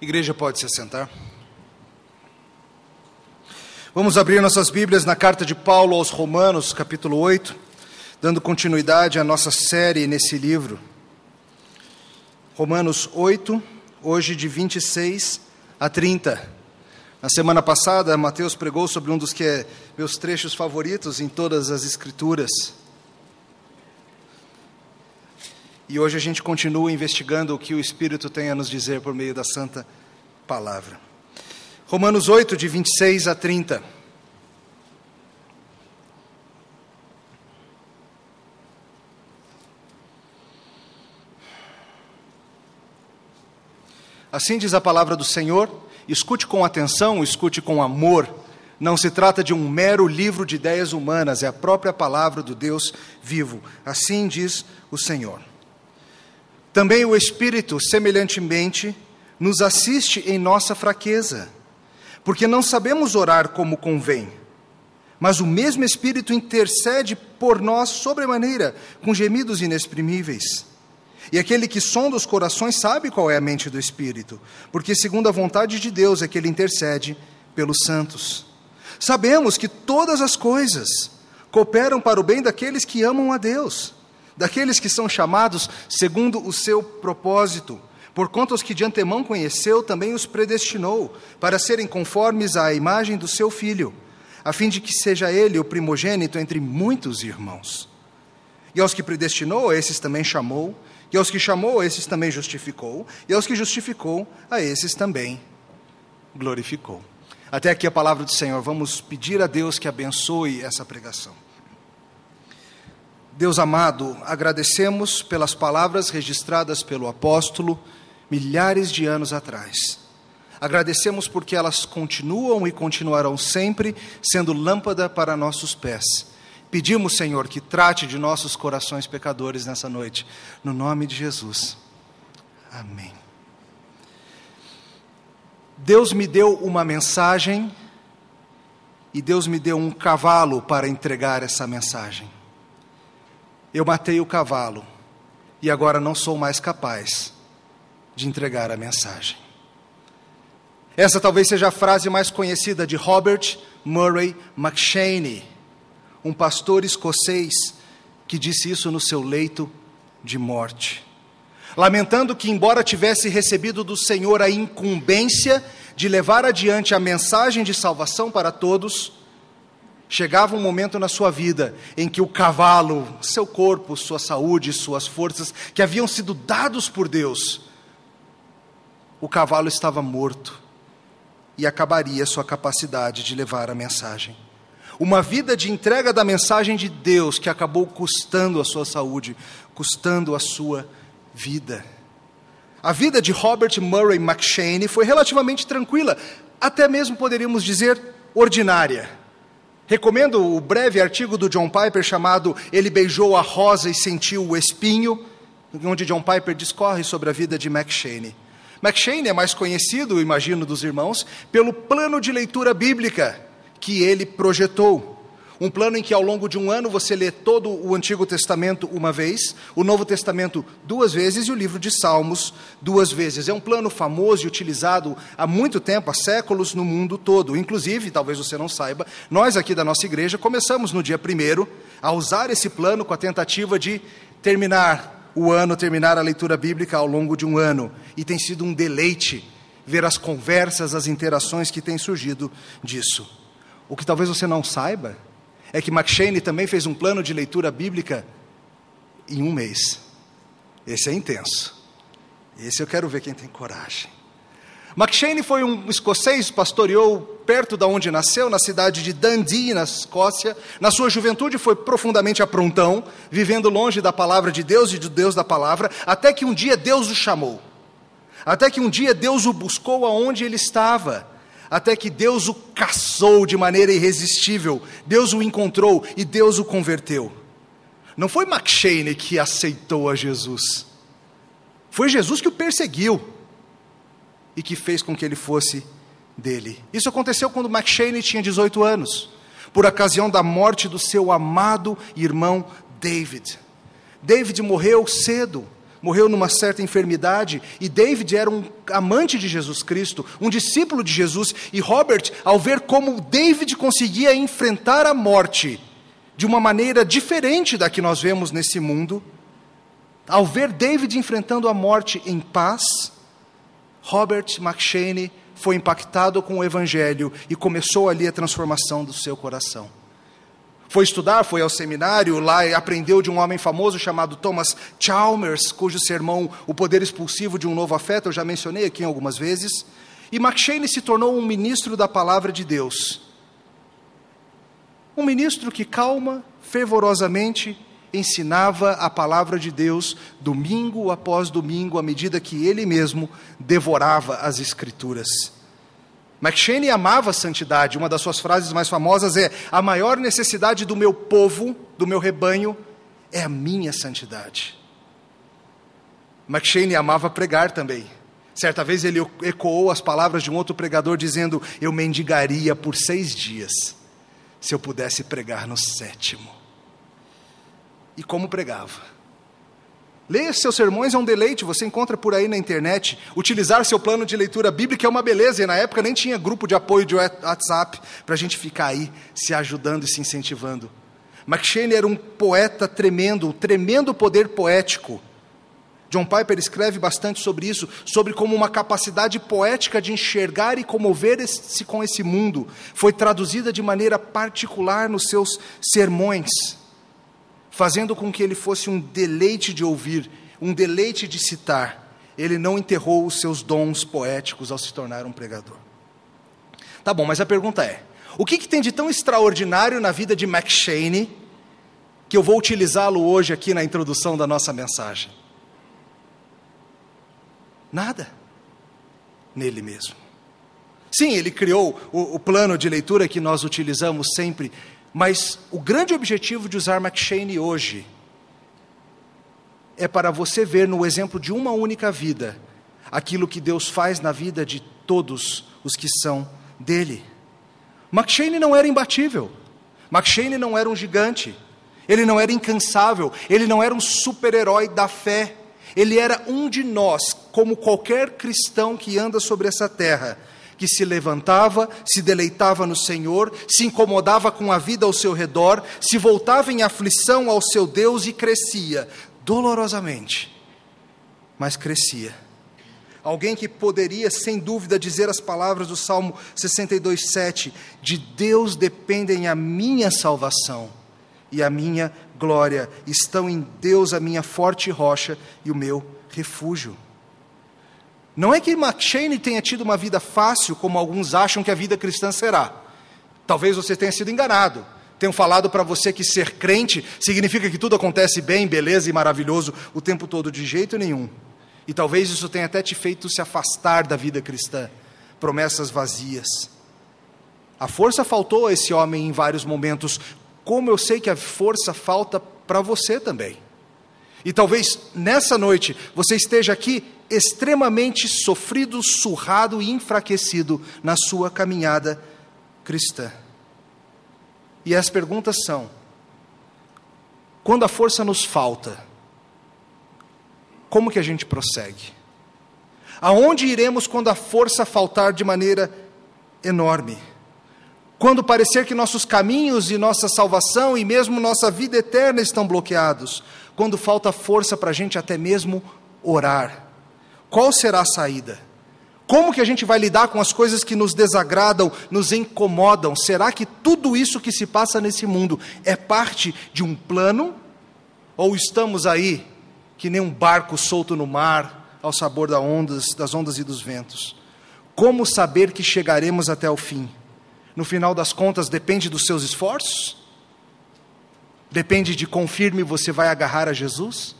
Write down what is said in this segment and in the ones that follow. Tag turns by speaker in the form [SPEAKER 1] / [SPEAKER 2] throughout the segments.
[SPEAKER 1] Igreja pode se assentar. Vamos abrir nossas Bíblias na carta de Paulo aos Romanos, capítulo 8, dando continuidade à nossa série nesse livro. Romanos 8, hoje de 26 a 30. Na semana passada, Mateus pregou sobre um dos que é meus trechos favoritos em todas as Escrituras. E hoje a gente continua investigando o que o Espírito tem a nos dizer por meio da Santa Palavra. Romanos 8, de 26 a 30. Assim diz a palavra do Senhor, escute com atenção, escute com amor. Não se trata de um mero livro de ideias humanas, é a própria palavra do Deus vivo. Assim diz o Senhor. Também o Espírito, semelhantemente, nos assiste em nossa fraqueza, porque não sabemos orar como convém. Mas o mesmo Espírito intercede por nós sobremaneira, com gemidos inexprimíveis. E aquele que sonda os corações sabe qual é a mente do Espírito, porque segundo a vontade de Deus é que ele intercede pelos santos. Sabemos que todas as coisas cooperam para o bem daqueles que amam a Deus daqueles que são chamados segundo o seu propósito. Por conta os que de antemão conheceu, também os predestinou para serem conformes à imagem do seu filho, a fim de que seja ele o primogênito entre muitos irmãos. E aos que predestinou, a esses também chamou, e aos que chamou, a esses também justificou, e aos que justificou, a esses também glorificou. Até aqui a palavra do Senhor. Vamos pedir a Deus que abençoe essa pregação. Deus amado, agradecemos pelas palavras registradas pelo apóstolo milhares de anos atrás. Agradecemos porque elas continuam e continuarão sempre sendo lâmpada para nossos pés. Pedimos, Senhor, que trate de nossos corações pecadores nessa noite, no nome de Jesus. Amém. Deus me deu uma mensagem e Deus me deu um cavalo para entregar essa mensagem. Eu matei o cavalo e agora não sou mais capaz de entregar a mensagem. Essa talvez seja a frase mais conhecida de Robert Murray McShane, um pastor escocês que disse isso no seu leito de morte. Lamentando que, embora tivesse recebido do Senhor a incumbência de levar adiante a mensagem de salvação para todos, Chegava um momento na sua vida em que o cavalo, seu corpo, sua saúde, suas forças, que haviam sido dados por Deus, o cavalo estava morto e acabaria sua capacidade de levar a mensagem. Uma vida de entrega da mensagem de Deus que acabou custando a sua saúde, custando a sua vida. A vida de Robert Murray McShane foi relativamente tranquila, até mesmo poderíamos dizer ordinária. Recomendo o breve artigo do John Piper chamado Ele Beijou a Rosa e Sentiu o Espinho, onde John Piper discorre sobre a vida de McShane. McShane é mais conhecido, imagino, dos irmãos, pelo plano de leitura bíblica que ele projetou. Um plano em que ao longo de um ano você lê todo o Antigo Testamento uma vez, o Novo Testamento duas vezes e o livro de Salmos duas vezes. É um plano famoso e utilizado há muito tempo, há séculos no mundo todo. Inclusive, talvez você não saiba, nós aqui da nossa igreja começamos no dia primeiro a usar esse plano com a tentativa de terminar o ano, terminar a leitura bíblica ao longo de um ano. E tem sido um deleite ver as conversas, as interações que têm surgido disso. O que talvez você não saiba é que McShane também fez um plano de leitura bíblica em um mês. Esse é intenso. Esse eu quero ver quem tem coragem. McShane foi um escocês, pastoreou perto da onde nasceu, na cidade de Dundee, na Escócia. Na sua juventude foi profundamente aprontão, vivendo longe da palavra de Deus e do Deus da palavra, até que um dia Deus o chamou. Até que um dia Deus o buscou aonde ele estava até que Deus o caçou de maneira irresistível, Deus o encontrou e Deus o converteu. Não foi McShane que aceitou a Jesus, foi Jesus que o perseguiu e que fez com que ele fosse dele. Isso aconteceu quando McShane tinha 18 anos, por ocasião da morte do seu amado irmão David. David morreu cedo, morreu numa certa enfermidade, e David era um amante de Jesus Cristo, um discípulo de Jesus, e Robert, ao ver como David conseguia enfrentar a morte de uma maneira diferente da que nós vemos nesse mundo, ao ver David enfrentando a morte em paz, Robert McShane foi impactado com o Evangelho e começou ali a transformação do seu coração. Foi estudar, foi ao seminário, lá aprendeu de um homem famoso chamado Thomas Chalmers, cujo sermão O Poder Expulsivo de um Novo Afeto eu já mencionei aqui algumas vezes. E McShane se tornou um ministro da palavra de Deus. Um ministro que calma, fervorosamente ensinava a palavra de Deus domingo após domingo, à medida que ele mesmo devorava as Escrituras. McShane amava a santidade. Uma das suas frases mais famosas é: A maior necessidade do meu povo, do meu rebanho, é a minha santidade. McShane amava pregar também. Certa vez ele ecoou as palavras de um outro pregador dizendo: Eu mendigaria por seis dias se eu pudesse pregar no sétimo e como pregava. Ler seus sermões é um deleite, você encontra por aí na internet. Utilizar seu plano de leitura bíblica é uma beleza, e na época nem tinha grupo de apoio de WhatsApp para a gente ficar aí se ajudando e se incentivando. McShane era um poeta tremendo, um tremendo poder poético. John Piper escreve bastante sobre isso, sobre como uma capacidade poética de enxergar e comover-se com esse mundo foi traduzida de maneira particular nos seus sermões fazendo com que ele fosse um deleite de ouvir, um deleite de citar. Ele não enterrou os seus dons poéticos ao se tornar um pregador. Tá bom, mas a pergunta é: o que, que tem de tão extraordinário na vida de McShane que eu vou utilizá-lo hoje aqui na introdução da nossa mensagem? Nada. Nele mesmo. Sim, ele criou o, o plano de leitura que nós utilizamos sempre mas o grande objetivo de usar McShane hoje é para você ver no exemplo de uma única vida aquilo que Deus faz na vida de todos os que são dele. McShane não era imbatível. McShane não era um gigante. Ele não era incansável. Ele não era um super-herói da fé. Ele era um de nós, como qualquer cristão que anda sobre essa terra que se levantava, se deleitava no Senhor, se incomodava com a vida ao seu redor, se voltava em aflição ao seu Deus e crescia, dolorosamente, mas crescia. Alguém que poderia, sem dúvida, dizer as palavras do Salmo 62,7: De Deus dependem a minha salvação e a minha glória, estão em Deus a minha forte rocha e o meu refúgio. Não é que McShane tenha tido uma vida fácil, como alguns acham que a vida cristã será. Talvez você tenha sido enganado. Tenham falado para você que ser crente significa que tudo acontece bem, beleza e maravilhoso o tempo todo, de jeito nenhum. E talvez isso tenha até te feito se afastar da vida cristã. Promessas vazias. A força faltou a esse homem em vários momentos, como eu sei que a força falta para você também. E talvez nessa noite você esteja aqui extremamente sofrido, surrado e enfraquecido na sua caminhada cristã. E as perguntas são: quando a força nos falta, como que a gente prossegue? Aonde iremos quando a força faltar de maneira enorme? Quando parecer que nossos caminhos e nossa salvação e mesmo nossa vida eterna estão bloqueados? Quando falta força para a gente até mesmo orar? Qual será a saída? Como que a gente vai lidar com as coisas que nos desagradam, nos incomodam? Será que tudo isso que se passa nesse mundo é parte de um plano? Ou estamos aí que nem um barco solto no mar, ao sabor das ondas, das ondas e dos ventos? Como saber que chegaremos até o fim? No final das contas, depende dos seus esforços? Depende de quão firme você vai agarrar a Jesus?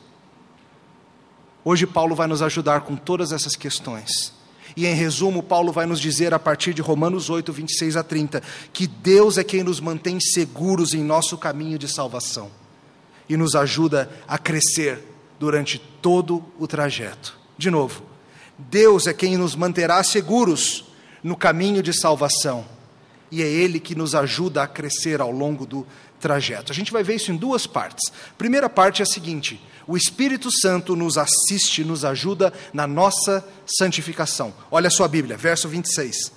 [SPEAKER 1] Hoje, Paulo vai nos ajudar com todas essas questões. E em resumo, Paulo vai nos dizer, a partir de Romanos 8, 26 a 30, que Deus é quem nos mantém seguros em nosso caminho de salvação e nos ajuda a crescer durante todo o trajeto. De novo, Deus é quem nos manterá seguros no caminho de salvação e é Ele que nos ajuda a crescer ao longo do trajeto. A gente vai ver isso em duas partes. Primeira parte é a seguinte: o Espírito Santo nos assiste, nos ajuda na nossa santificação. Olha a sua Bíblia, verso 26.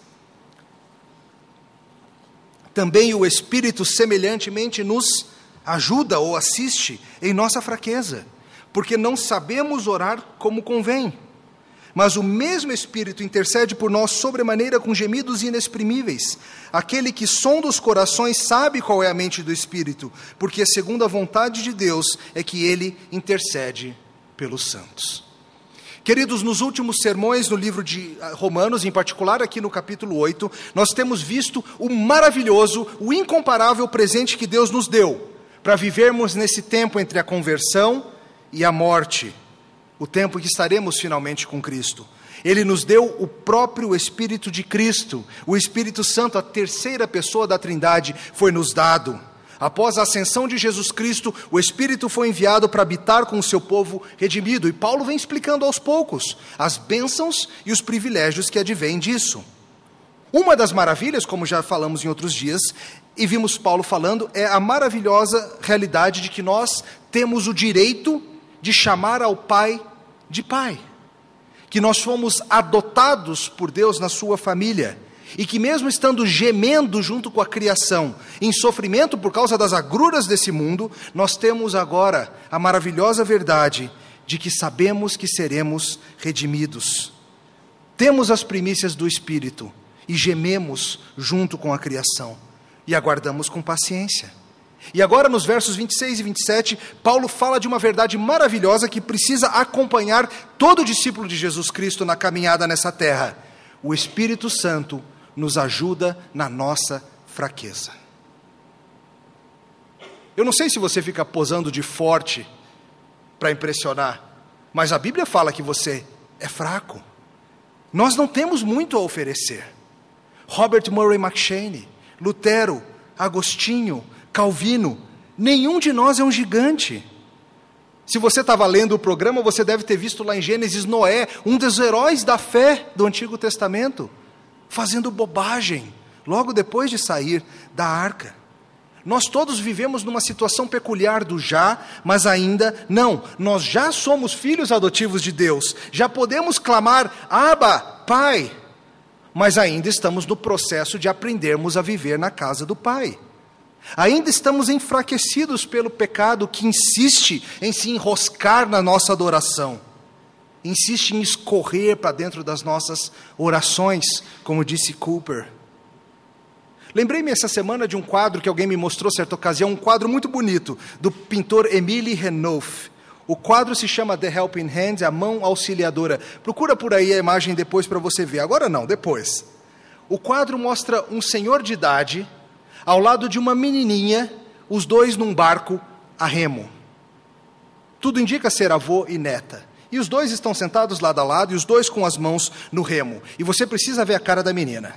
[SPEAKER 1] Também o Espírito semelhantemente nos ajuda ou assiste em nossa fraqueza, porque não sabemos orar como convém. Mas o mesmo Espírito intercede por nós sobremaneira com gemidos inexprimíveis. Aquele que sonda os corações sabe qual é a mente do Espírito, porque segundo a vontade de Deus é que ele intercede pelos santos. Queridos, nos últimos sermões no livro de ah, Romanos, em particular aqui no capítulo 8, nós temos visto o maravilhoso, o incomparável presente que Deus nos deu para vivermos nesse tempo entre a conversão e a morte o tempo que estaremos finalmente com Cristo. Ele nos deu o próprio Espírito de Cristo, o Espírito Santo, a terceira pessoa da Trindade, foi nos dado. Após a ascensão de Jesus Cristo, o Espírito foi enviado para habitar com o seu povo redimido. E Paulo vem explicando aos poucos as bênçãos e os privilégios que advêm disso. Uma das maravilhas, como já falamos em outros dias, e vimos Paulo falando, é a maravilhosa realidade de que nós temos o direito de chamar ao Pai de Pai, que nós fomos adotados por Deus na Sua família e que, mesmo estando gemendo junto com a criação, em sofrimento por causa das agruras desse mundo, nós temos agora a maravilhosa verdade de que sabemos que seremos redimidos. Temos as primícias do Espírito e gememos junto com a criação e aguardamos com paciência. E agora, nos versos 26 e 27, Paulo fala de uma verdade maravilhosa que precisa acompanhar todo discípulo de Jesus Cristo na caminhada nessa terra. O Espírito Santo nos ajuda na nossa fraqueza. Eu não sei se você fica posando de forte para impressionar, mas a Bíblia fala que você é fraco. Nós não temos muito a oferecer. Robert Murray McShane, Lutero, Agostinho, Calvino, nenhum de nós é um gigante. Se você estava lendo o programa, você deve ter visto lá em Gênesis Noé, um dos heróis da fé do Antigo Testamento, fazendo bobagem, logo depois de sair da arca. Nós todos vivemos numa situação peculiar do já, mas ainda não. Nós já somos filhos adotivos de Deus, já podemos clamar, Abba, Pai, mas ainda estamos no processo de aprendermos a viver na casa do Pai. Ainda estamos enfraquecidos pelo pecado que insiste em se enroscar na nossa adoração, insiste em escorrer para dentro das nossas orações, como disse Cooper. Lembrei-me essa semana de um quadro que alguém me mostrou certa ocasião, um quadro muito bonito, do pintor Emile Renouf. O quadro se chama The Helping Hand, a mão auxiliadora. Procura por aí a imagem depois para você ver. Agora não, depois. O quadro mostra um senhor de idade ao lado de uma menininha, os dois num barco a remo. Tudo indica ser avô e neta. E os dois estão sentados lado a lado e os dois com as mãos no remo. E você precisa ver a cara da menina.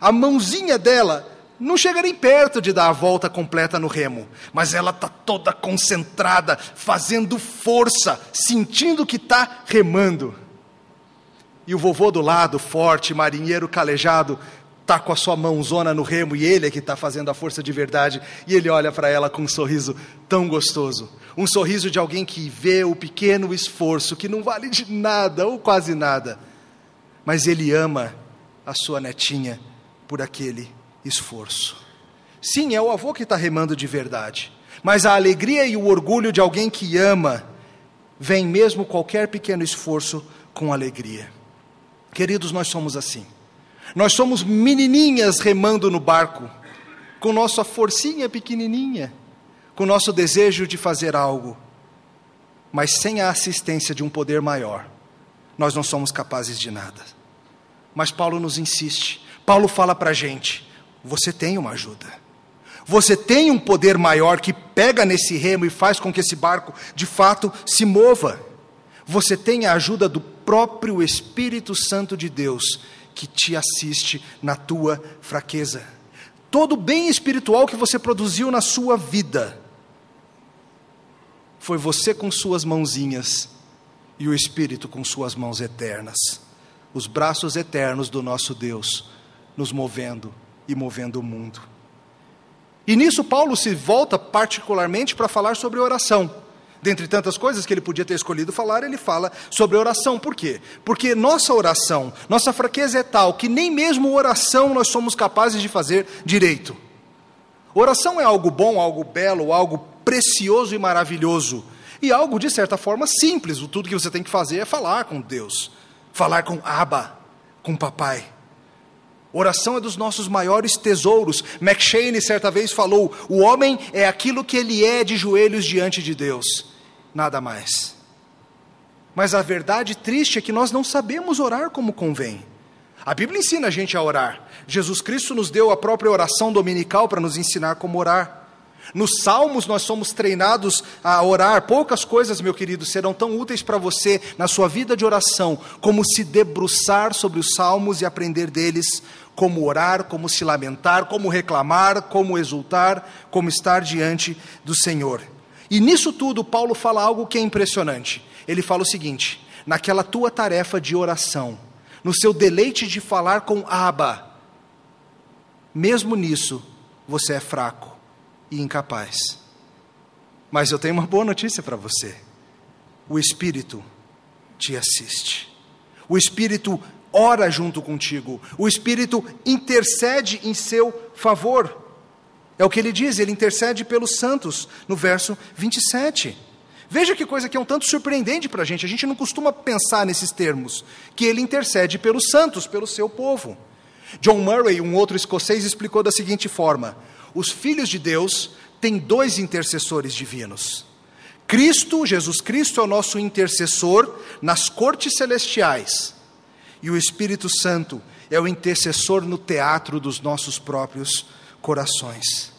[SPEAKER 1] A mãozinha dela não chega nem perto de dar a volta completa no remo, mas ela está toda concentrada, fazendo força, sentindo que está remando. E o vovô do lado, forte, marinheiro calejado, está com a sua mãozona no remo e ele é que está fazendo a força de verdade, e ele olha para ela com um sorriso tão gostoso. Um sorriso de alguém que vê o pequeno esforço, que não vale de nada ou quase nada, mas ele ama a sua netinha por aquele esforço. Sim, é o avô que está remando de verdade, mas a alegria e o orgulho de alguém que ama vem mesmo qualquer pequeno esforço com alegria. Queridos, nós somos assim. Nós somos menininhas remando no barco, com nossa forcinha pequenininha, com nosso desejo de fazer algo, mas sem a assistência de um poder maior, nós não somos capazes de nada. Mas Paulo nos insiste, Paulo fala para a gente: você tem uma ajuda. Você tem um poder maior que pega nesse remo e faz com que esse barco de fato se mova. Você tem a ajuda do próprio Espírito Santo de Deus que te assiste na tua fraqueza. Todo bem espiritual que você produziu na sua vida foi você com suas mãozinhas e o Espírito com suas mãos eternas, os braços eternos do nosso Deus, nos movendo e movendo o mundo. E nisso Paulo se volta particularmente para falar sobre oração. Dentre tantas coisas que ele podia ter escolhido falar, ele fala sobre oração. Por quê? Porque nossa oração, nossa fraqueza é tal que nem mesmo oração nós somos capazes de fazer direito. Oração é algo bom, algo belo, algo precioso e maravilhoso. E algo, de certa forma, simples. Tudo que você tem que fazer é falar com Deus, falar com Abba, com Papai. Oração é dos nossos maiores tesouros. McShane certa vez falou: o homem é aquilo que ele é de joelhos diante de Deus nada mais. Mas a verdade triste é que nós não sabemos orar como convém. A Bíblia ensina a gente a orar. Jesus Cristo nos deu a própria oração dominical para nos ensinar como orar. Nos Salmos nós somos treinados a orar. Poucas coisas, meu querido, serão tão úteis para você na sua vida de oração como se debruçar sobre os Salmos e aprender deles como orar, como se lamentar, como reclamar, como exultar, como estar diante do Senhor. E nisso tudo, Paulo fala algo que é impressionante. Ele fala o seguinte: naquela tua tarefa de oração, no seu deleite de falar com Abba, mesmo nisso, você é fraco e incapaz. Mas eu tenho uma boa notícia para você: o Espírito te assiste. O Espírito ora junto contigo. O Espírito intercede em seu favor. É o que ele diz, ele intercede pelos santos, no verso 27. Veja que coisa que é um tanto surpreendente para a gente, a gente não costuma pensar nesses termos, que ele intercede pelos santos, pelo seu povo. John Murray, um outro escocês, explicou da seguinte forma: os filhos de Deus têm dois intercessores divinos. Cristo, Jesus Cristo, é o nosso intercessor nas cortes celestiais, e o Espírito Santo é o intercessor no teatro dos nossos próprios corações.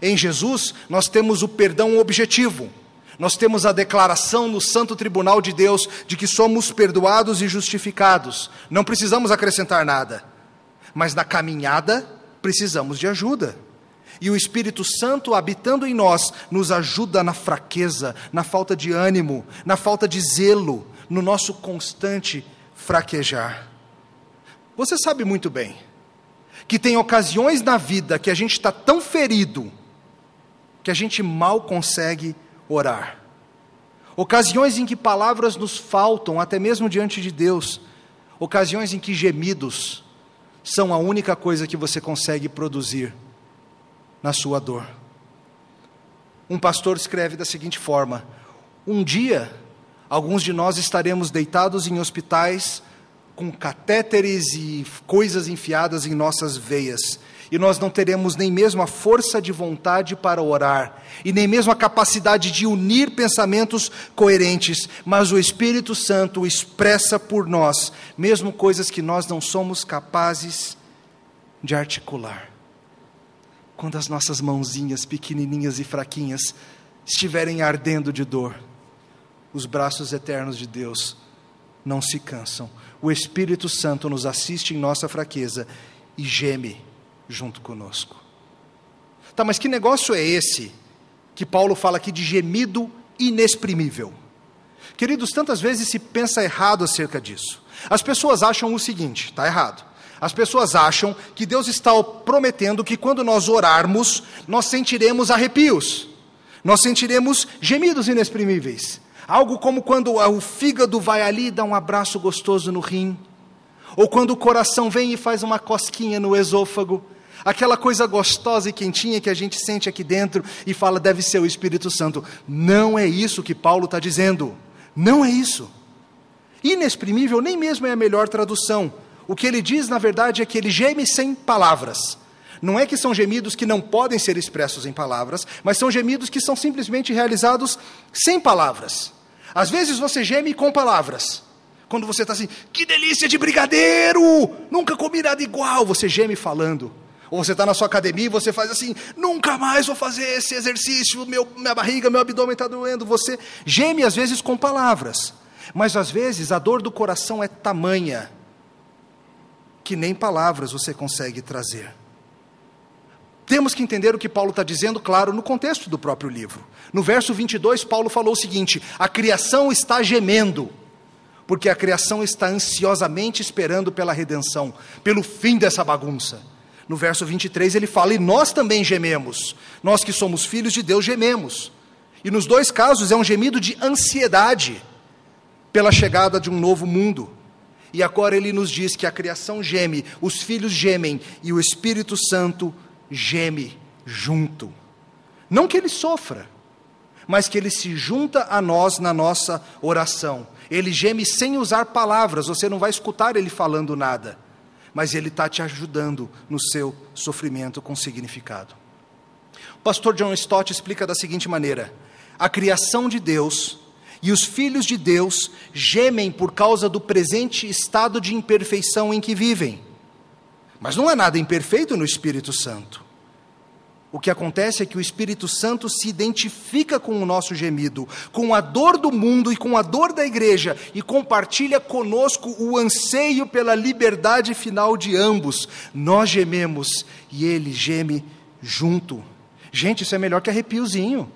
[SPEAKER 1] Em Jesus, nós temos o perdão objetivo. Nós temos a declaração no Santo Tribunal de Deus de que somos perdoados e justificados. Não precisamos acrescentar nada. Mas na caminhada, precisamos de ajuda. E o Espírito Santo, habitando em nós, nos ajuda na fraqueza, na falta de ânimo, na falta de zelo, no nosso constante fraquejar. Você sabe muito bem que tem ocasiões na vida que a gente está tão ferido que a gente mal consegue orar. Ocasiões em que palavras nos faltam, até mesmo diante de Deus. Ocasiões em que gemidos são a única coisa que você consegue produzir na sua dor. Um pastor escreve da seguinte forma: Um dia, alguns de nós estaremos deitados em hospitais com catéteres e coisas enfiadas em nossas veias, e nós não teremos nem mesmo a força de vontade para orar, e nem mesmo a capacidade de unir pensamentos coerentes, mas o Espírito Santo expressa por nós, mesmo coisas que nós não somos capazes de articular. Quando as nossas mãozinhas pequenininhas e fraquinhas estiverem ardendo de dor, os braços eternos de Deus não se cansam o Espírito Santo nos assiste em nossa fraqueza e geme junto conosco. Tá, mas que negócio é esse que Paulo fala aqui de gemido inexprimível? Queridos, tantas vezes se pensa errado acerca disso. As pessoas acham o seguinte, está errado. As pessoas acham que Deus está prometendo que quando nós orarmos, nós sentiremos arrepios, nós sentiremos gemidos inexprimíveis. Algo como quando o fígado vai ali e dá um abraço gostoso no rim, ou quando o coração vem e faz uma cosquinha no esôfago, aquela coisa gostosa e quentinha que a gente sente aqui dentro e fala, deve ser o Espírito Santo. Não é isso que Paulo está dizendo. Não é isso. Inexprimível nem mesmo é a melhor tradução. O que ele diz, na verdade, é que ele geme sem palavras. Não é que são gemidos que não podem ser expressos em palavras, mas são gemidos que são simplesmente realizados sem palavras. Às vezes você geme com palavras. Quando você está assim, que delícia de brigadeiro! Nunca comi nada igual. Você geme falando. Ou você está na sua academia e você faz assim, nunca mais vou fazer esse exercício, meu, minha barriga, meu abdômen está doendo. Você geme às vezes com palavras. Mas às vezes a dor do coração é tamanha que nem palavras você consegue trazer. Temos que entender o que Paulo está dizendo, claro, no contexto do próprio livro. No verso 22, Paulo falou o seguinte: a criação está gemendo, porque a criação está ansiosamente esperando pela redenção, pelo fim dessa bagunça. no verso 23 ele fala: E nós também gememos, nós que somos filhos de Deus gememos. E nos dois casos é um gemido de ansiedade pela chegada de um novo mundo. E agora ele nos diz que a criação geme, os filhos gemem e o Espírito Santo geme junto. Não que ele sofra, mas que ele se junta a nós na nossa oração. Ele geme sem usar palavras, você não vai escutar ele falando nada, mas ele está te ajudando no seu sofrimento com significado. O pastor John Stott explica da seguinte maneira: a criação de Deus e os filhos de Deus gemem por causa do presente estado de imperfeição em que vivem. Mas não há nada imperfeito no Espírito Santo. O que acontece é que o Espírito Santo se identifica com o nosso gemido, com a dor do mundo e com a dor da igreja, e compartilha conosco o anseio pela liberdade final de ambos. Nós gememos e ele geme junto. Gente, isso é melhor que arrepiozinho.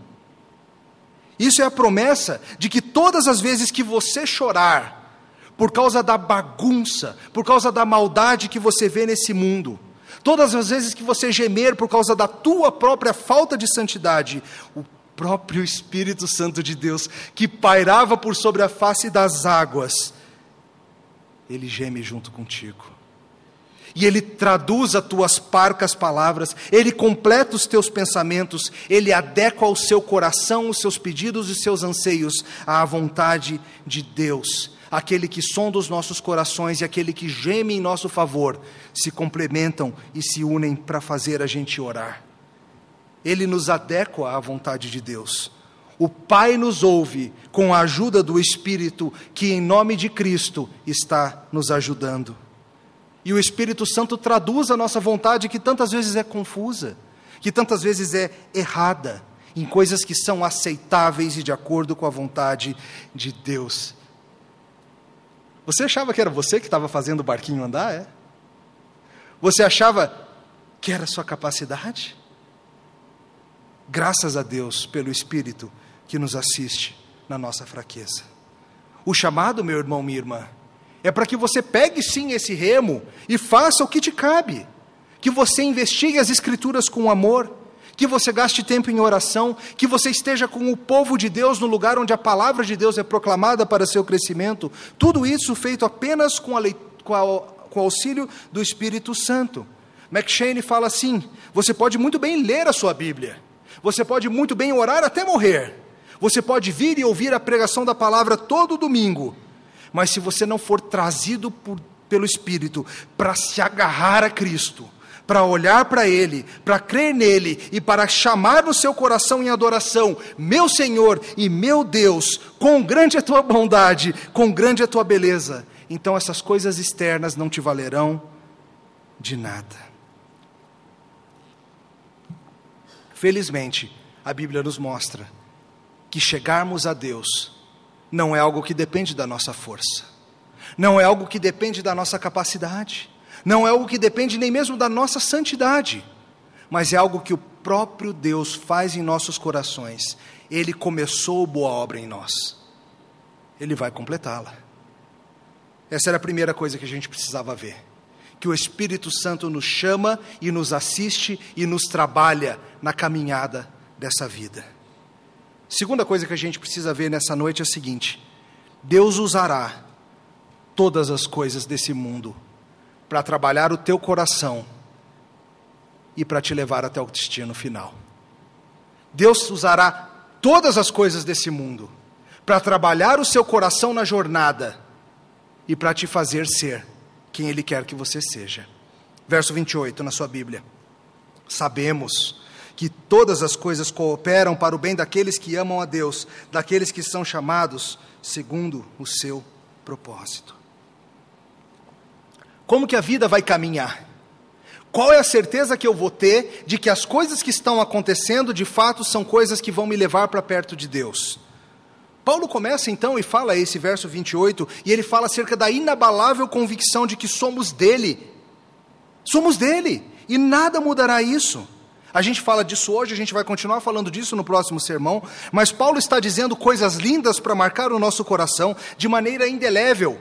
[SPEAKER 1] Isso é a promessa de que todas as vezes que você chorar, por causa da bagunça, por causa da maldade que você vê nesse mundo, todas as vezes que você gemer por causa da tua própria falta de santidade, o próprio Espírito Santo de Deus, que pairava por sobre a face das águas, ele geme junto contigo e Ele traduz as tuas parcas palavras, Ele completa os teus pensamentos, Ele adequa ao seu coração os seus pedidos e seus anseios à vontade de Deus. Aquele que sonda os nossos corações e aquele que geme em nosso favor se complementam e se unem para fazer a gente orar. Ele nos adequa à vontade de Deus. O Pai nos ouve com a ajuda do Espírito que, em nome de Cristo, está nos ajudando e o Espírito Santo traduz a nossa vontade que tantas vezes é confusa, que tantas vezes é errada, em coisas que são aceitáveis e de acordo com a vontade de Deus. Você achava que era você que estava fazendo o barquinho andar, é? Você achava que era sua capacidade? Graças a Deus pelo Espírito que nos assiste na nossa fraqueza. O chamado, meu irmão, minha irmã, é para que você pegue sim esse remo e faça o que te cabe. Que você investigue as Escrituras com amor, que você gaste tempo em oração, que você esteja com o povo de Deus no lugar onde a palavra de Deus é proclamada para seu crescimento. Tudo isso feito apenas com, com, a, com o auxílio do Espírito Santo. McShane fala assim: você pode muito bem ler a sua Bíblia, você pode muito bem orar até morrer, você pode vir e ouvir a pregação da palavra todo domingo, mas se você não for trazido por, pelo Espírito para se agarrar a Cristo, para olhar para Ele, para crer nele e para chamar no seu coração em adoração, meu Senhor e meu Deus, quão grande é a tua bondade, quão grande é a tua beleza, então essas coisas externas não te valerão de nada. Felizmente, a Bíblia nos mostra que chegarmos a Deus não é algo que depende da nossa força, não é algo que depende da nossa capacidade, não é algo que depende nem mesmo da nossa santidade, mas é algo que o próprio Deus faz em nossos corações. Ele começou boa obra em nós, ele vai completá-la. Essa era a primeira coisa que a gente precisava ver. Que o Espírito Santo nos chama e nos assiste e nos trabalha na caminhada dessa vida. Segunda coisa que a gente precisa ver nessa noite é a seguinte: Deus usará todas as coisas desse mundo para trabalhar o teu coração e para te levar até o destino final. Deus usará todas as coisas desse mundo para trabalhar o seu coração na jornada e para te fazer ser quem Ele quer que você seja. Verso 28 na sua Bíblia. Sabemos que todas as coisas cooperam para o bem daqueles que amam a Deus, daqueles que são chamados segundo o seu propósito. Como que a vida vai caminhar? Qual é a certeza que eu vou ter de que as coisas que estão acontecendo de fato são coisas que vão me levar para perto de Deus? Paulo começa então e fala esse verso 28, e ele fala acerca da inabalável convicção de que somos dele. Somos dele, e nada mudará isso. A gente fala disso hoje, a gente vai continuar falando disso no próximo sermão, mas Paulo está dizendo coisas lindas para marcar o nosso coração de maneira indelével.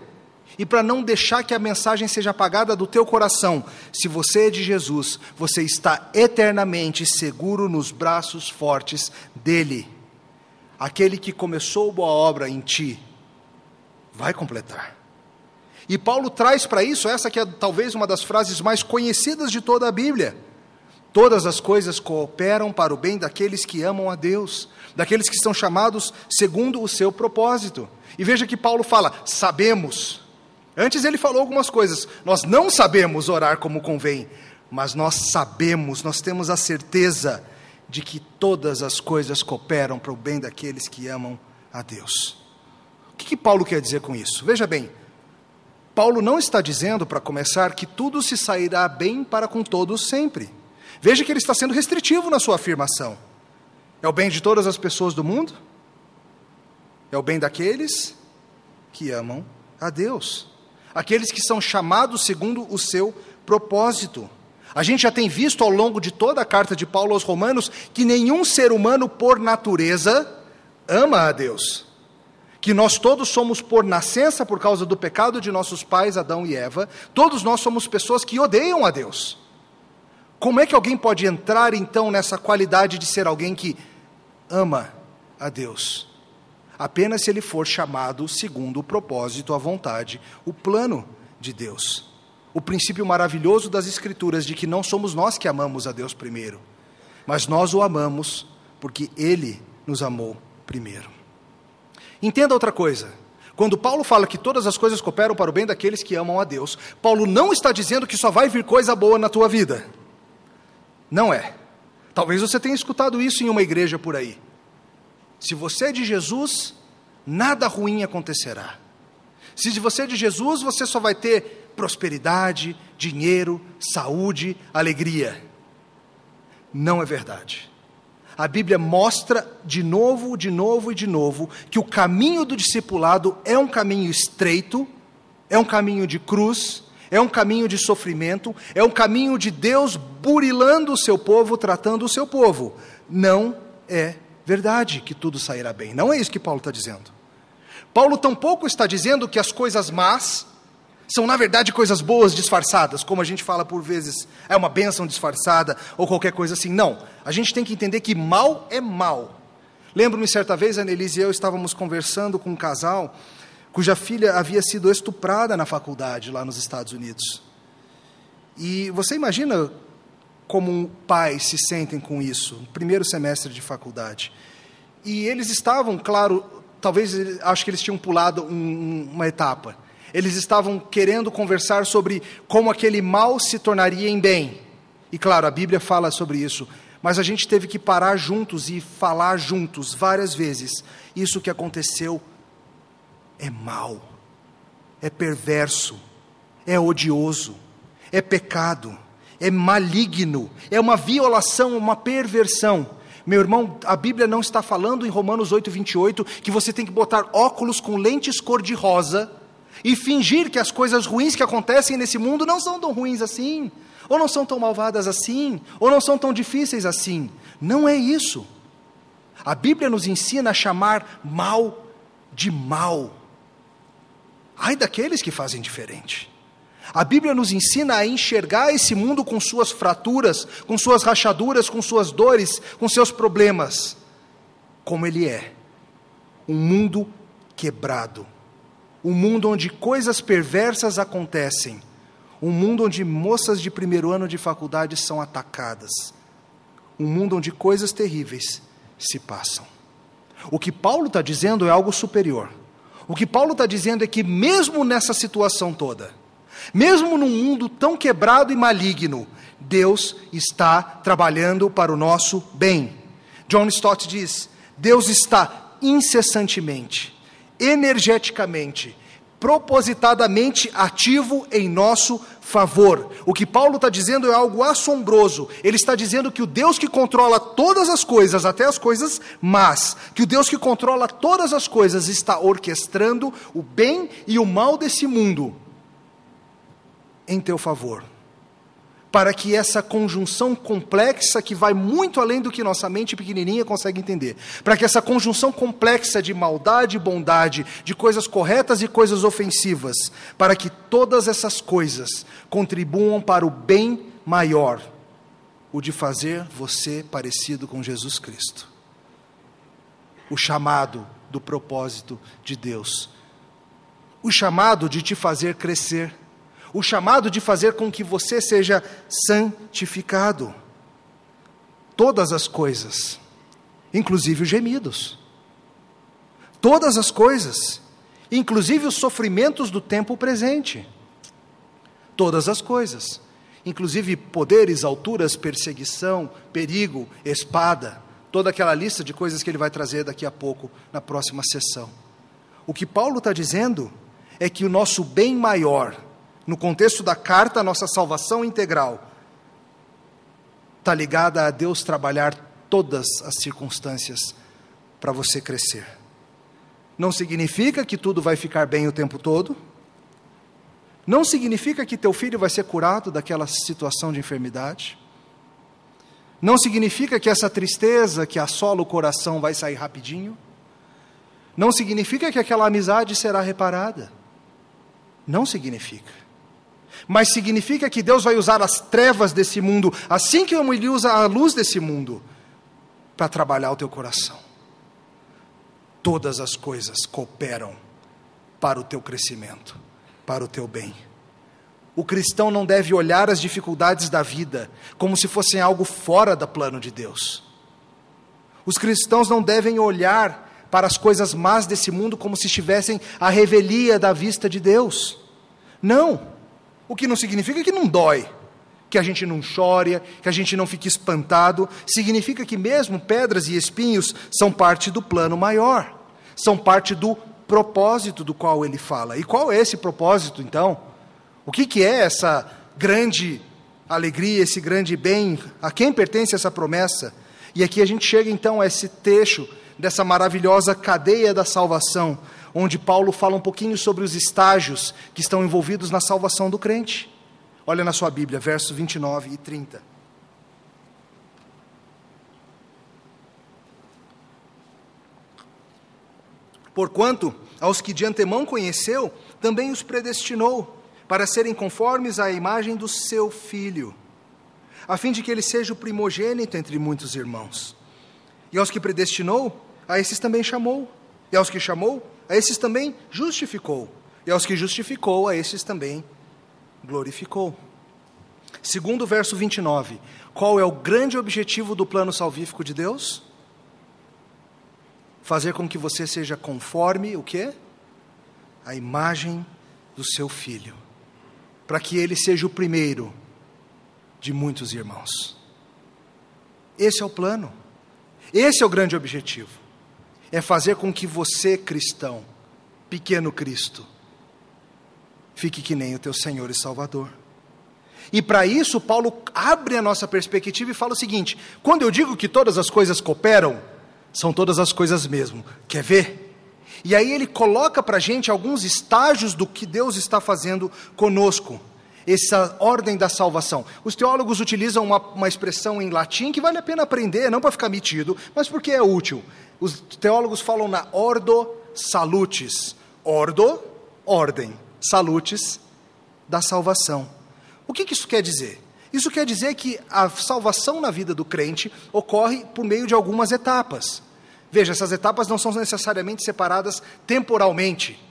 [SPEAKER 1] E para não deixar que a mensagem seja apagada do teu coração. Se você é de Jesus, você está eternamente seguro nos braços fortes dele. Aquele que começou boa obra em ti, vai completar. E Paulo traz para isso essa que é talvez uma das frases mais conhecidas de toda a Bíblia. Todas as coisas cooperam para o bem daqueles que amam a Deus, daqueles que estão chamados segundo o seu propósito. E veja que Paulo fala: sabemos. Antes ele falou algumas coisas. Nós não sabemos orar como convém, mas nós sabemos, nós temos a certeza de que todas as coisas cooperam para o bem daqueles que amam a Deus. O que, que Paulo quer dizer com isso? Veja bem, Paulo não está dizendo, para começar, que tudo se sairá bem para com todos sempre. Veja que ele está sendo restritivo na sua afirmação. É o bem de todas as pessoas do mundo? É o bem daqueles que amam a Deus. Aqueles que são chamados segundo o seu propósito. A gente já tem visto ao longo de toda a carta de Paulo aos Romanos que nenhum ser humano, por natureza, ama a Deus que nós todos somos por nascença por causa do pecado de nossos pais Adão e Eva, todos nós somos pessoas que odeiam a Deus. Como é que alguém pode entrar então nessa qualidade de ser alguém que ama a Deus? Apenas se ele for chamado segundo o propósito, a vontade, o plano de Deus. O princípio maravilhoso das Escrituras de que não somos nós que amamos a Deus primeiro, mas nós o amamos porque ele nos amou primeiro. Entenda outra coisa. Quando Paulo fala que todas as coisas cooperam para o bem daqueles que amam a Deus, Paulo não está dizendo que só vai vir coisa boa na tua vida. Não é. Talvez você tenha escutado isso em uma igreja por aí. Se você é de Jesus, nada ruim acontecerá. Se você é de Jesus, você só vai ter prosperidade, dinheiro, saúde, alegria. Não é verdade a Bíblia mostra de novo, de novo e de novo que o caminho do discipulado é um caminho estreito, é um caminho de cruz, é um caminho de sofrimento, é um caminho de Deus burilando o seu povo, tratando o seu povo. Não é verdade que tudo sairá bem. Não é isso que Paulo está dizendo. Paulo tampouco está dizendo que as coisas más são, na verdade, coisas boas disfarçadas, como a gente fala por vezes, é uma bênção disfarçada ou qualquer coisa assim. Não. A gente tem que entender que mal é mal. Lembro-me certa vez, a Annelise e eu estávamos conversando com um casal cuja filha havia sido estuprada na faculdade lá nos Estados Unidos. E você imagina como pais se sentem com isso, no primeiro semestre de faculdade. E eles estavam, claro, talvez acho que eles tinham pulado um, uma etapa eles estavam querendo conversar sobre como aquele mal se tornaria em bem. E claro, a Bíblia fala sobre isso, mas a gente teve que parar juntos e falar juntos várias vezes. Isso que aconteceu é mal, é perverso, é odioso, é pecado, é maligno, é uma violação, uma perversão. Meu irmão, a Bíblia não está falando em Romanos 8, 28 que você tem que botar óculos com lentes cor-de-rosa e fingir que as coisas ruins que acontecem nesse mundo não são tão ruins assim, ou não são tão malvadas assim, ou não são tão difíceis assim. Não é isso. A Bíblia nos ensina a chamar mal de mal. Ai daqueles que fazem diferente. A Bíblia nos ensina a enxergar esse mundo com suas fraturas, com suas rachaduras, com suas dores, com seus problemas, como ele é. Um mundo quebrado, um mundo onde coisas perversas acontecem, um mundo onde moças de primeiro ano de faculdade são atacadas, um mundo onde coisas terríveis se passam. O que Paulo está dizendo é algo superior. O que Paulo está dizendo é que, mesmo nessa situação toda, mesmo num mundo tão quebrado e maligno, Deus está trabalhando para o nosso bem. John Stott diz: Deus está incessantemente energeticamente, propositadamente ativo em nosso favor. O que Paulo está dizendo é algo assombroso. Ele está dizendo que o Deus que controla todas as coisas, até as coisas más, que o Deus que controla todas as coisas está orquestrando o bem e o mal desse mundo em teu favor. para que essa conjunção complexa, que vai muito além do que nossa mente pequenininha consegue entender, para que essa conjunção complexa de maldade e bondade, de coisas corretas e coisas ofensivas, para que todas essas coisas contribuam para o bem maior, o de fazer você parecido com Jesus Cristo. O chamado do propósito de Deus. O chamado de te fazer crescer o chamado de fazer com que você seja santificado. Todas as coisas, inclusive os gemidos. Todas as coisas, inclusive os sofrimentos do tempo presente. Todas as coisas, inclusive poderes, alturas, perseguição, perigo, espada, toda aquela lista de coisas que ele vai trazer daqui a pouco na próxima sessão. O que Paulo está dizendo é que o nosso bem maior no contexto da carta, a nossa salvação integral está ligada a Deus trabalhar todas as circunstâncias para você crescer. Não significa que tudo vai ficar bem o tempo todo. Não significa que teu filho vai ser curado daquela situação de enfermidade. Não significa que essa tristeza que assola o coração vai sair rapidinho. Não significa que aquela amizade será reparada. Não significa mas significa que Deus vai usar as trevas desse mundo, assim como Ele usa a luz desse mundo, para trabalhar o teu coração. Todas as coisas cooperam para o teu crescimento, para o teu bem. O cristão não deve olhar as dificuldades da vida como se fossem algo fora do plano de Deus. Os cristãos não devem olhar para as coisas más desse mundo como se estivessem à revelia da vista de Deus. Não. O que não significa que não dói, que a gente não chore, que a gente não fique espantado. Significa que mesmo pedras e espinhos são parte do plano maior, são parte do propósito do qual ele fala. E qual é esse propósito, então? O que, que é essa grande alegria, esse grande bem? A quem pertence essa promessa? E aqui a gente chega então a esse trecho dessa maravilhosa cadeia da salvação, onde Paulo fala um pouquinho sobre os estágios que estão envolvidos na salvação do crente. Olha na sua Bíblia, versos 29 e 30. Porquanto aos que de antemão conheceu, também os predestinou para serem conformes à imagem do seu filho, a fim de que ele seja o primogênito entre muitos irmãos. E aos que predestinou, a esses também chamou. E aos que chamou, a esses também justificou, e aos que justificou, a esses também glorificou. Segundo o verso 29, qual é o grande objetivo do plano salvífico de Deus? Fazer com que você seja conforme o quê? A imagem do seu filho, para que ele seja o primeiro de muitos irmãos. Esse é o plano. Esse é o grande objetivo é fazer com que você, cristão, pequeno Cristo, fique que nem o teu Senhor e Salvador. E para isso, Paulo abre a nossa perspectiva e fala o seguinte: quando eu digo que todas as coisas cooperam, são todas as coisas mesmo. Quer ver? E aí ele coloca para a gente alguns estágios do que Deus está fazendo conosco, essa ordem da salvação. Os teólogos utilizam uma, uma expressão em latim que vale a pena aprender, não para ficar metido, mas porque é útil. Os teólogos falam na ordo salutis. Ordo, ordem. Salutis, da salvação. O que, que isso quer dizer? Isso quer dizer que a salvação na vida do crente ocorre por meio de algumas etapas. Veja, essas etapas não são necessariamente separadas temporalmente,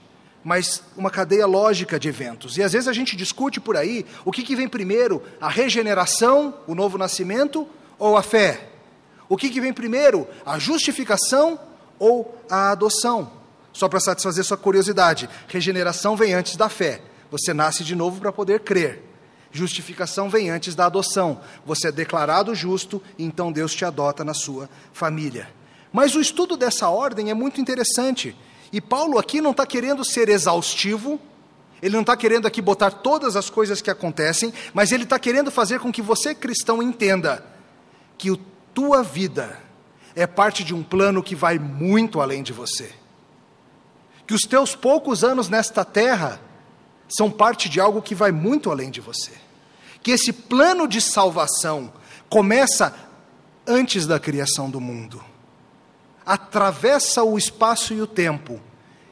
[SPEAKER 1] mas uma cadeia lógica de eventos. E às vezes a gente discute por aí o que, que vem primeiro, a regeneração, o novo nascimento ou a fé? O que, que vem primeiro, a justificação ou a adoção? Só para satisfazer sua curiosidade, regeneração vem antes da fé. Você nasce de novo para poder crer. Justificação vem antes da adoção. Você é declarado justo então Deus te adota na sua família. Mas o estudo dessa ordem é muito interessante. E Paulo aqui não está querendo ser exaustivo, ele não está querendo aqui botar todas as coisas que acontecem, mas ele está querendo fazer com que você, cristão, entenda que o tua vida é parte de um plano que vai muito além de você. Que os teus poucos anos nesta terra são parte de algo que vai muito além de você. que esse plano de salvação começa antes da criação do mundo, atravessa o espaço e o tempo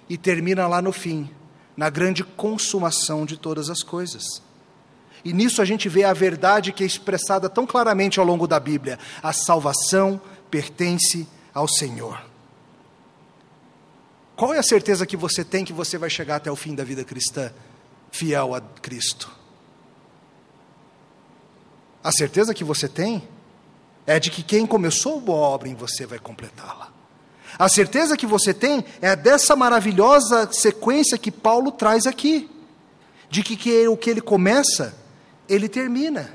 [SPEAKER 1] e termina lá no fim, na grande consumação de todas as coisas. E nisso a gente vê a verdade que é expressada tão claramente ao longo da Bíblia: a salvação pertence ao Senhor. Qual é a certeza que você tem que você vai chegar até o fim da vida cristã, fiel a Cristo? A certeza que você tem é de que quem começou boa obra em você vai completá-la. A certeza que você tem é dessa maravilhosa sequência que Paulo traz aqui, de que, que o que ele começa, ele termina.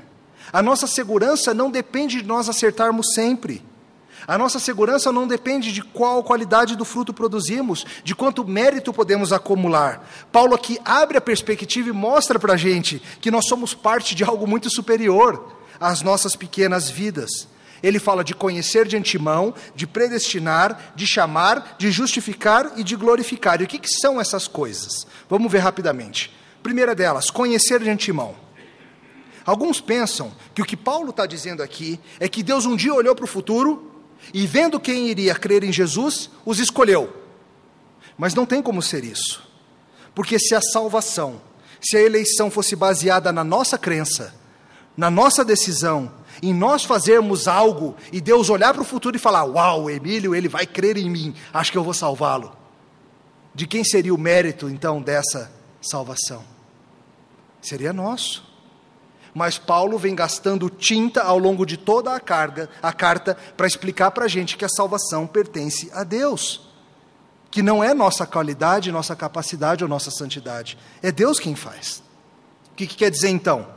[SPEAKER 1] A nossa segurança não depende de nós acertarmos sempre. A nossa segurança não depende de qual qualidade do fruto produzimos, de quanto mérito podemos acumular. Paulo aqui abre a perspectiva e mostra para a gente que nós somos parte de algo muito superior às nossas pequenas vidas. Ele fala de conhecer de antemão, de predestinar, de chamar, de justificar e de glorificar. E o que, que são essas coisas? Vamos ver rapidamente. Primeira delas, conhecer de antemão. Alguns pensam que o que Paulo está dizendo aqui é que Deus um dia olhou para o futuro e, vendo quem iria crer em Jesus, os escolheu. Mas não tem como ser isso. Porque se a salvação, se a eleição fosse baseada na nossa crença, na nossa decisão, em nós fazermos algo e Deus olhar para o futuro e falar: Uau, Emílio, ele vai crer em mim, acho que eu vou salvá-lo. De quem seria o mérito então dessa salvação? Seria nosso. Mas Paulo vem gastando tinta ao longo de toda a carga, a carta, para explicar para a gente que a salvação pertence a Deus. Que não é nossa qualidade, nossa capacidade ou nossa santidade. É Deus quem faz. O que, que quer dizer então?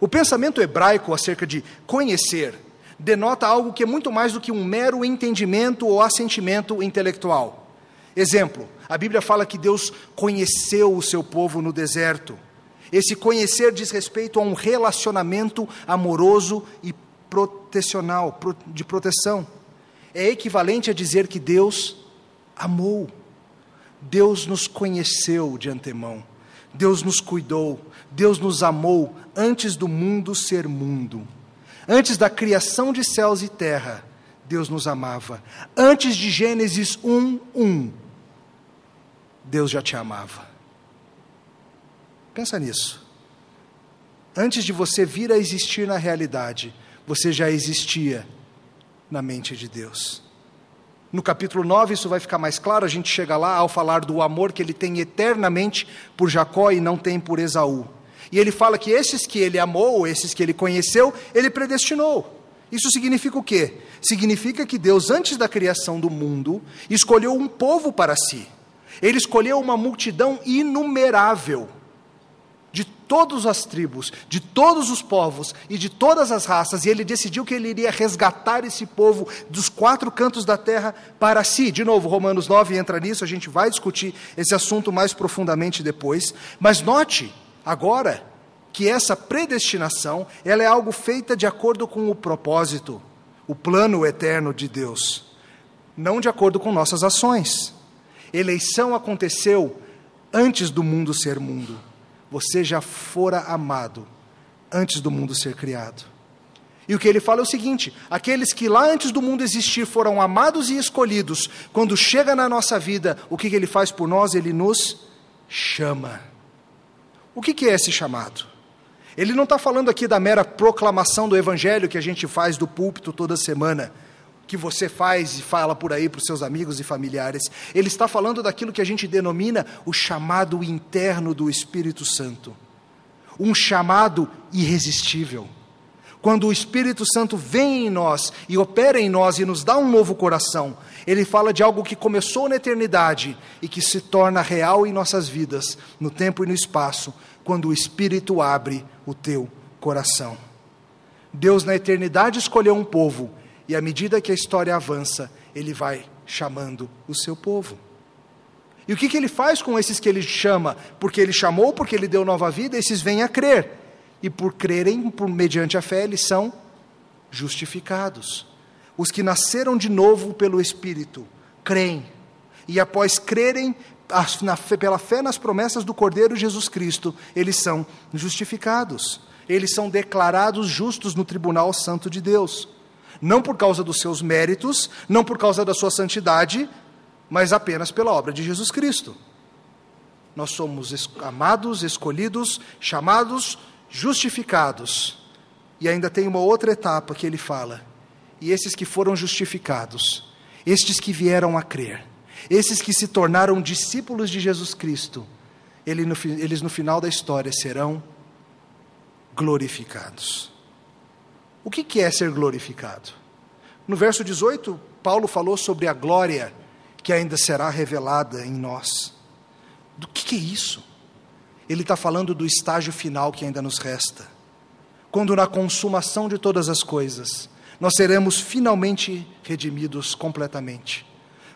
[SPEAKER 1] O pensamento hebraico acerca de conhecer denota algo que é muito mais do que um mero entendimento ou assentimento intelectual. Exemplo, a Bíblia fala que Deus conheceu o seu povo no deserto. Esse conhecer diz respeito a um relacionamento amoroso e protecional, de proteção. É equivalente a dizer que Deus amou. Deus nos conheceu de antemão. Deus nos cuidou. Deus nos amou antes do mundo ser mundo. Antes da criação de céus e terra, Deus nos amava. Antes de Gênesis 1, 1, Deus já te amava. Pensa nisso. Antes de você vir a existir na realidade, você já existia na mente de Deus. No capítulo 9, isso vai ficar mais claro, a gente chega lá ao falar do amor que ele tem eternamente por Jacó e não tem por Esaú. E ele fala que esses que ele amou, esses que ele conheceu, ele predestinou. Isso significa o quê? Significa que Deus, antes da criação do mundo, escolheu um povo para si. Ele escolheu uma multidão inumerável todas as tribos, de todos os povos e de todas as raças, e ele decidiu que ele iria resgatar esse povo dos quatro cantos da terra para si. De novo, Romanos 9 entra nisso, a gente vai discutir esse assunto mais profundamente depois, mas note agora que essa predestinação, ela é algo feita de acordo com o propósito, o plano eterno de Deus, não de acordo com nossas ações. Eleição aconteceu antes do mundo ser mundo você já fora amado antes do mundo ser criado. E o que ele fala é o seguinte: aqueles que lá antes do mundo existir foram amados e escolhidos, quando chega na nossa vida, o que, ele faz por nós? Ele nos chama. O que é esse chamado? Ele não está falando aqui da mera proclamação do evangelho que a gente faz do púlpito toda semana que você faz e fala por aí para os seus amigos e familiares. Ele está falando daquilo que a gente denomina o chamado interno do Espírito Santo. Um chamado irresistível. Quando o Espírito Santo vem em nós e opera em nós e nos dá um novo coração, ele fala de algo que começou na eternidade e que se torna real em nossas vidas, no tempo e no espaço, quando o Espírito abre o teu coração. Deus na eternidade escolheu um povo e à medida que a história avança, ele vai chamando o seu povo. E o que, que ele faz com esses que ele chama? Porque ele chamou, porque ele deu nova vida, esses vêm a crer. E por crerem, por, mediante a fé, eles são justificados. Os que nasceram de novo pelo Espírito, creem. E após crerem, na, pela fé nas promessas do Cordeiro Jesus Cristo, eles são justificados. eles são declarados justos no tribunal santo de Deus. Não por causa dos seus méritos, não por causa da sua santidade, mas apenas pela obra de Jesus Cristo. Nós somos amados, escolhidos, chamados, justificados. E ainda tem uma outra etapa que ele fala. E esses que foram justificados, estes que vieram a crer, esses que se tornaram discípulos de Jesus Cristo, eles no final da história serão glorificados. O que é ser glorificado? No verso 18, Paulo falou sobre a glória que ainda será revelada em nós. Do que é isso? Ele está falando do estágio final que ainda nos resta. Quando, na consumação de todas as coisas, nós seremos finalmente redimidos completamente.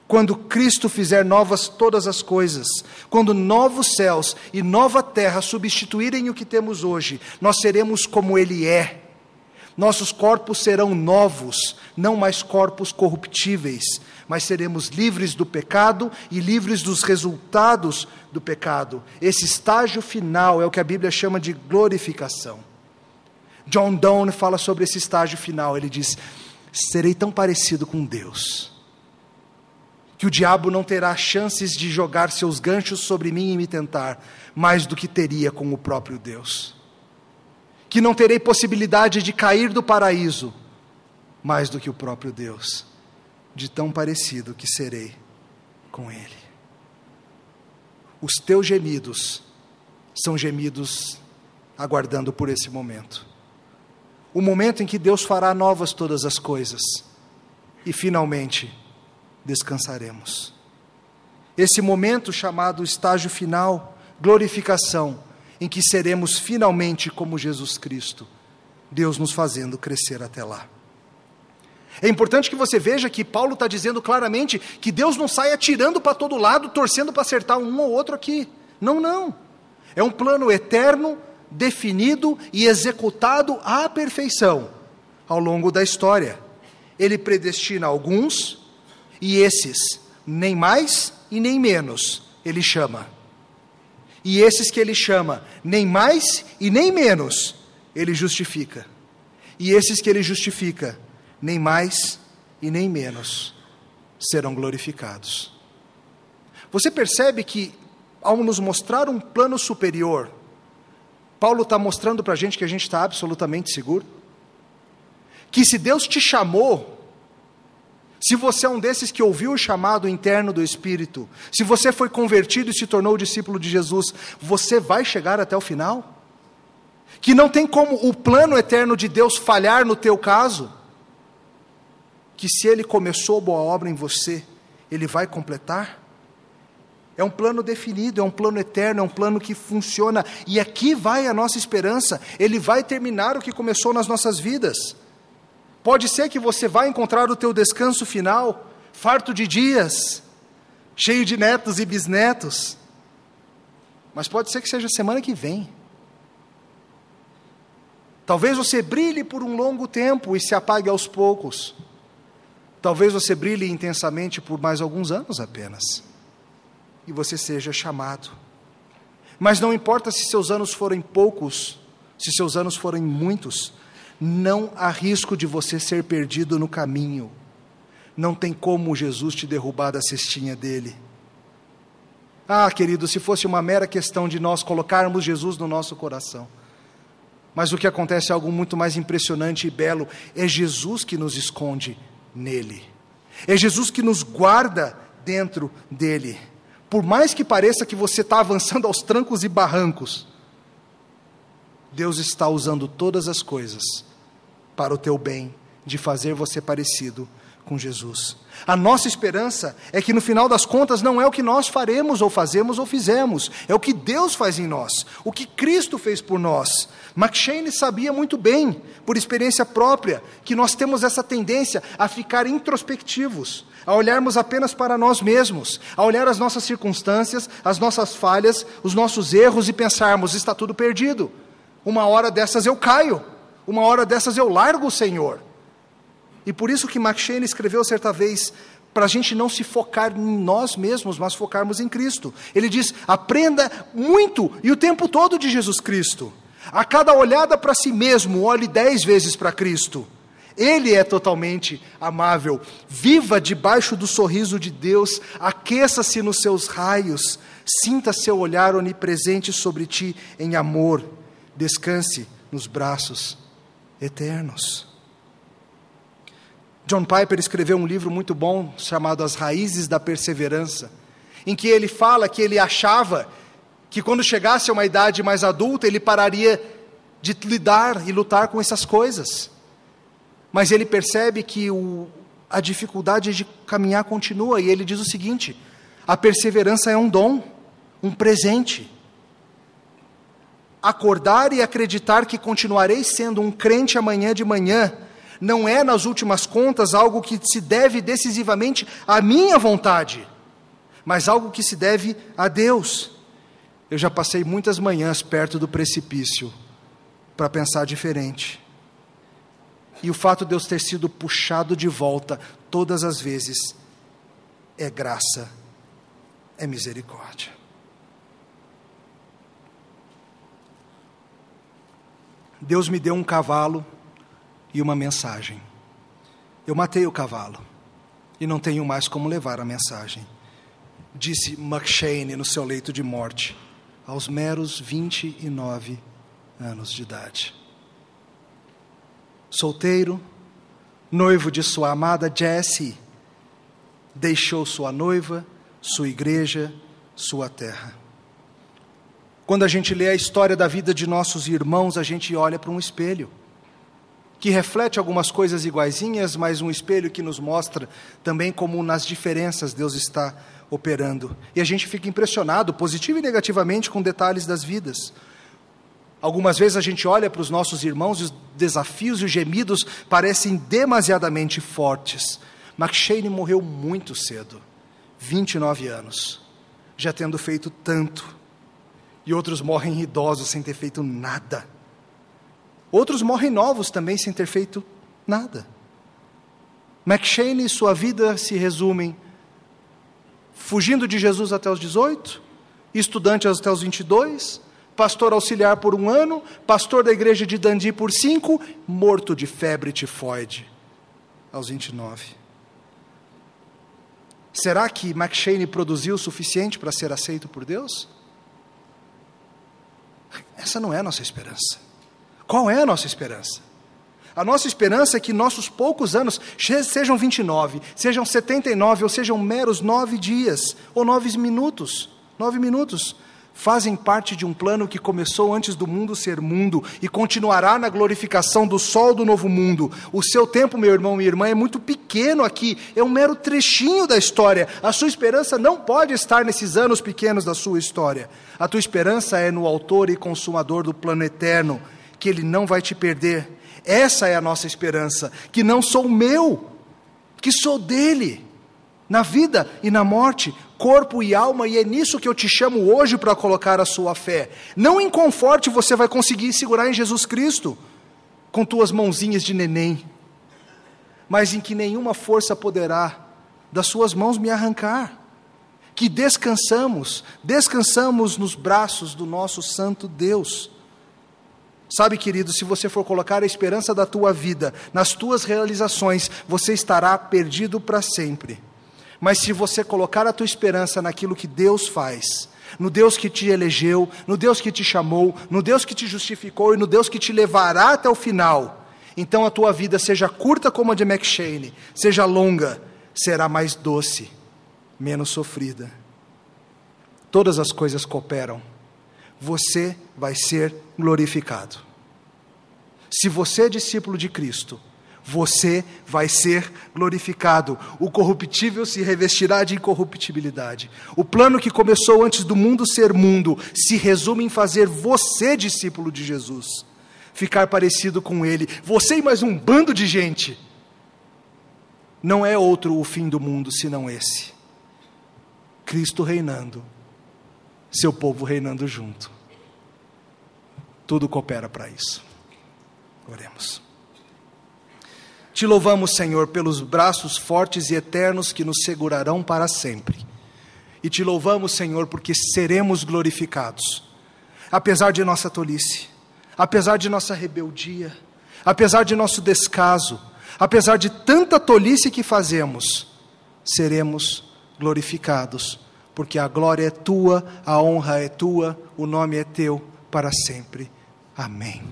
[SPEAKER 1] Quando Cristo fizer novas todas as coisas, quando novos céus e nova terra substituírem o que temos hoje, nós seremos como Ele é. Nossos corpos serão novos, não mais corpos corruptíveis, mas seremos livres do pecado e livres dos resultados do pecado. Esse estágio final é o que a Bíblia chama de glorificação. John Donne fala sobre esse estágio final. Ele diz: Serei tão parecido com Deus que o diabo não terá chances de jogar seus ganchos sobre mim e me tentar, mais do que teria com o próprio Deus. Que não terei possibilidade de cair do paraíso, mais do que o próprio Deus, de tão parecido que serei com Ele. Os teus gemidos são gemidos aguardando por esse momento. O momento em que Deus fará novas todas as coisas e finalmente descansaremos. Esse momento chamado estágio final, glorificação, em que seremos finalmente como Jesus Cristo, Deus nos fazendo crescer até lá. É importante que você veja que Paulo está dizendo claramente que Deus não sai atirando para todo lado, torcendo para acertar um ou outro aqui. Não, não. É um plano eterno, definido e executado à perfeição ao longo da história. Ele predestina alguns, e esses, nem mais e nem menos, ele chama. E esses que ele chama, nem mais e nem menos, ele justifica. E esses que ele justifica, nem mais e nem menos, serão glorificados. Você percebe que, ao nos mostrar um plano superior, Paulo está mostrando para a gente que a gente está absolutamente seguro? Que se Deus te chamou se você é um desses que ouviu o chamado interno do Espírito, se você foi convertido e se tornou discípulo de Jesus, você vai chegar até o final? Que não tem como o plano eterno de Deus falhar no teu caso? Que se ele começou boa obra em você, ele vai completar? É um plano definido, é um plano eterno, é um plano que funciona, e aqui vai a nossa esperança, ele vai terminar o que começou nas nossas vidas. Pode ser que você vá encontrar o teu descanso final, farto de dias, cheio de netos e bisnetos. Mas pode ser que seja semana que vem. Talvez você brilhe por um longo tempo e se apague aos poucos. Talvez você brilhe intensamente por mais alguns anos apenas. E você seja chamado. Mas não importa se seus anos forem poucos, se seus anos forem muitos, não há risco de você ser perdido no caminho. Não tem como Jesus te derrubar da cestinha dele. Ah, querido, se fosse uma mera questão de nós colocarmos Jesus no nosso coração. Mas o que acontece é algo muito mais impressionante e belo: é Jesus que nos esconde nele, é Jesus que nos guarda dentro dele. Por mais que pareça que você está avançando aos trancos e barrancos, Deus está usando todas as coisas para o teu bem, de fazer você parecido com Jesus. A nossa esperança é que no final das contas não é o que nós faremos ou fazemos ou fizemos, é o que Deus faz em nós, o que Cristo fez por nós. McShane sabia muito bem, por experiência própria, que nós temos essa tendência a ficar introspectivos, a olharmos apenas para nós mesmos, a olhar as nossas circunstâncias, as nossas falhas, os nossos erros e pensarmos: está tudo perdido. Uma hora dessas eu caio, uma hora dessas eu largo o Senhor. E por isso que McShane escreveu certa vez, para a gente não se focar em nós mesmos, mas focarmos em Cristo. Ele diz: aprenda muito e o tempo todo de Jesus Cristo. A cada olhada para si mesmo, olhe dez vezes para Cristo. Ele é totalmente amável. Viva debaixo do sorriso de Deus, aqueça-se nos seus raios, sinta seu olhar onipresente sobre ti em amor. Descanse nos braços eternos. John Piper escreveu um livro muito bom chamado As Raízes da Perseverança, em que ele fala que ele achava que quando chegasse a uma idade mais adulta ele pararia de lidar e lutar com essas coisas. Mas ele percebe que o, a dificuldade de caminhar continua, e ele diz o seguinte: a perseverança é um dom, um presente. Acordar e acreditar que continuarei sendo um crente amanhã de manhã, não é, nas últimas contas, algo que se deve decisivamente à minha vontade, mas algo que se deve a Deus. Eu já passei muitas manhãs perto do precipício para pensar diferente. E o fato de Deus ter sido puxado de volta todas as vezes é graça, é misericórdia. Deus me deu um cavalo e uma mensagem. Eu matei o cavalo e não tenho mais como levar a mensagem, disse McShane no seu leito de morte, aos meros 29 anos de idade. Solteiro, noivo de sua amada Jessie, deixou sua noiva, sua igreja, sua terra. Quando a gente lê a história da vida de nossos irmãos, a gente olha para um espelho que reflete algumas coisas iguaizinhas, mas um espelho que nos mostra também como nas diferenças Deus está operando. E a gente fica impressionado, positivo e negativamente, com detalhes das vidas. Algumas vezes a gente olha para os nossos irmãos e os desafios e os gemidos parecem demasiadamente fortes. McShane morreu muito cedo, 29 anos, já tendo feito tanto. E outros morrem idosos sem ter feito nada. Outros morrem novos também sem ter feito nada. McShane e sua vida se resumem fugindo de Jesus até os 18, estudante até os 22, pastor auxiliar por um ano, pastor da igreja de Dundee por cinco, morto de febre tifoide aos 29. Será que McShane produziu o suficiente para ser aceito por Deus? Essa não é a nossa esperança. Qual é a nossa esperança? A nossa esperança é que nossos poucos anos, sejam 29, sejam 79, ou sejam meros nove dias, ou nove minutos, nove minutos, fazem parte de um plano que começou antes do mundo ser mundo e continuará na glorificação do sol do novo mundo. O seu tempo, meu irmão e irmã, é muito pequeno aqui, é um mero trechinho da história. A sua esperança não pode estar nesses anos pequenos da sua história. A tua esperança é no Autor e Consumador do plano eterno, que Ele não vai te perder. Essa é a nossa esperança, que não sou meu, que sou dele na vida e na morte, corpo e alma, e é nisso que eu te chamo hoje para colocar a sua fé. Não em conforto você vai conseguir segurar em Jesus Cristo com tuas mãozinhas de neném, mas em que nenhuma força poderá das suas mãos me arrancar. Que descansamos, descansamos nos braços do nosso santo Deus. Sabe, querido, se você for colocar a esperança da tua vida nas tuas realizações, você estará perdido para sempre. Mas se você colocar a tua esperança naquilo que Deus faz, no Deus que te elegeu, no Deus que te chamou, no Deus que te justificou e no Deus que te levará até o final, então a tua vida, seja curta como a de McShane, seja longa, será mais doce, menos sofrida. Todas as coisas cooperam. Você vai ser glorificado. Se você é discípulo de Cristo, você vai ser glorificado. O corruptível se revestirá de incorruptibilidade. O plano que começou antes do mundo ser mundo se resume em fazer você discípulo de Jesus, ficar parecido com Ele. Você e mais um bando de gente. Não é outro o fim do mundo senão esse. Cristo reinando, seu povo reinando junto. Tudo coopera para isso. Oremos. Te louvamos, Senhor, pelos braços fortes e eternos que nos segurarão para sempre. E te louvamos, Senhor, porque seremos glorificados, apesar de nossa tolice, apesar de nossa rebeldia, apesar de nosso descaso, apesar de tanta tolice que fazemos, seremos glorificados, porque a glória é tua, a honra é tua, o nome é teu para sempre. Amém.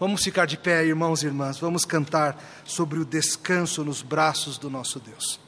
[SPEAKER 1] Vamos ficar de pé, irmãos e irmãs, vamos cantar sobre o descanso nos braços do nosso Deus.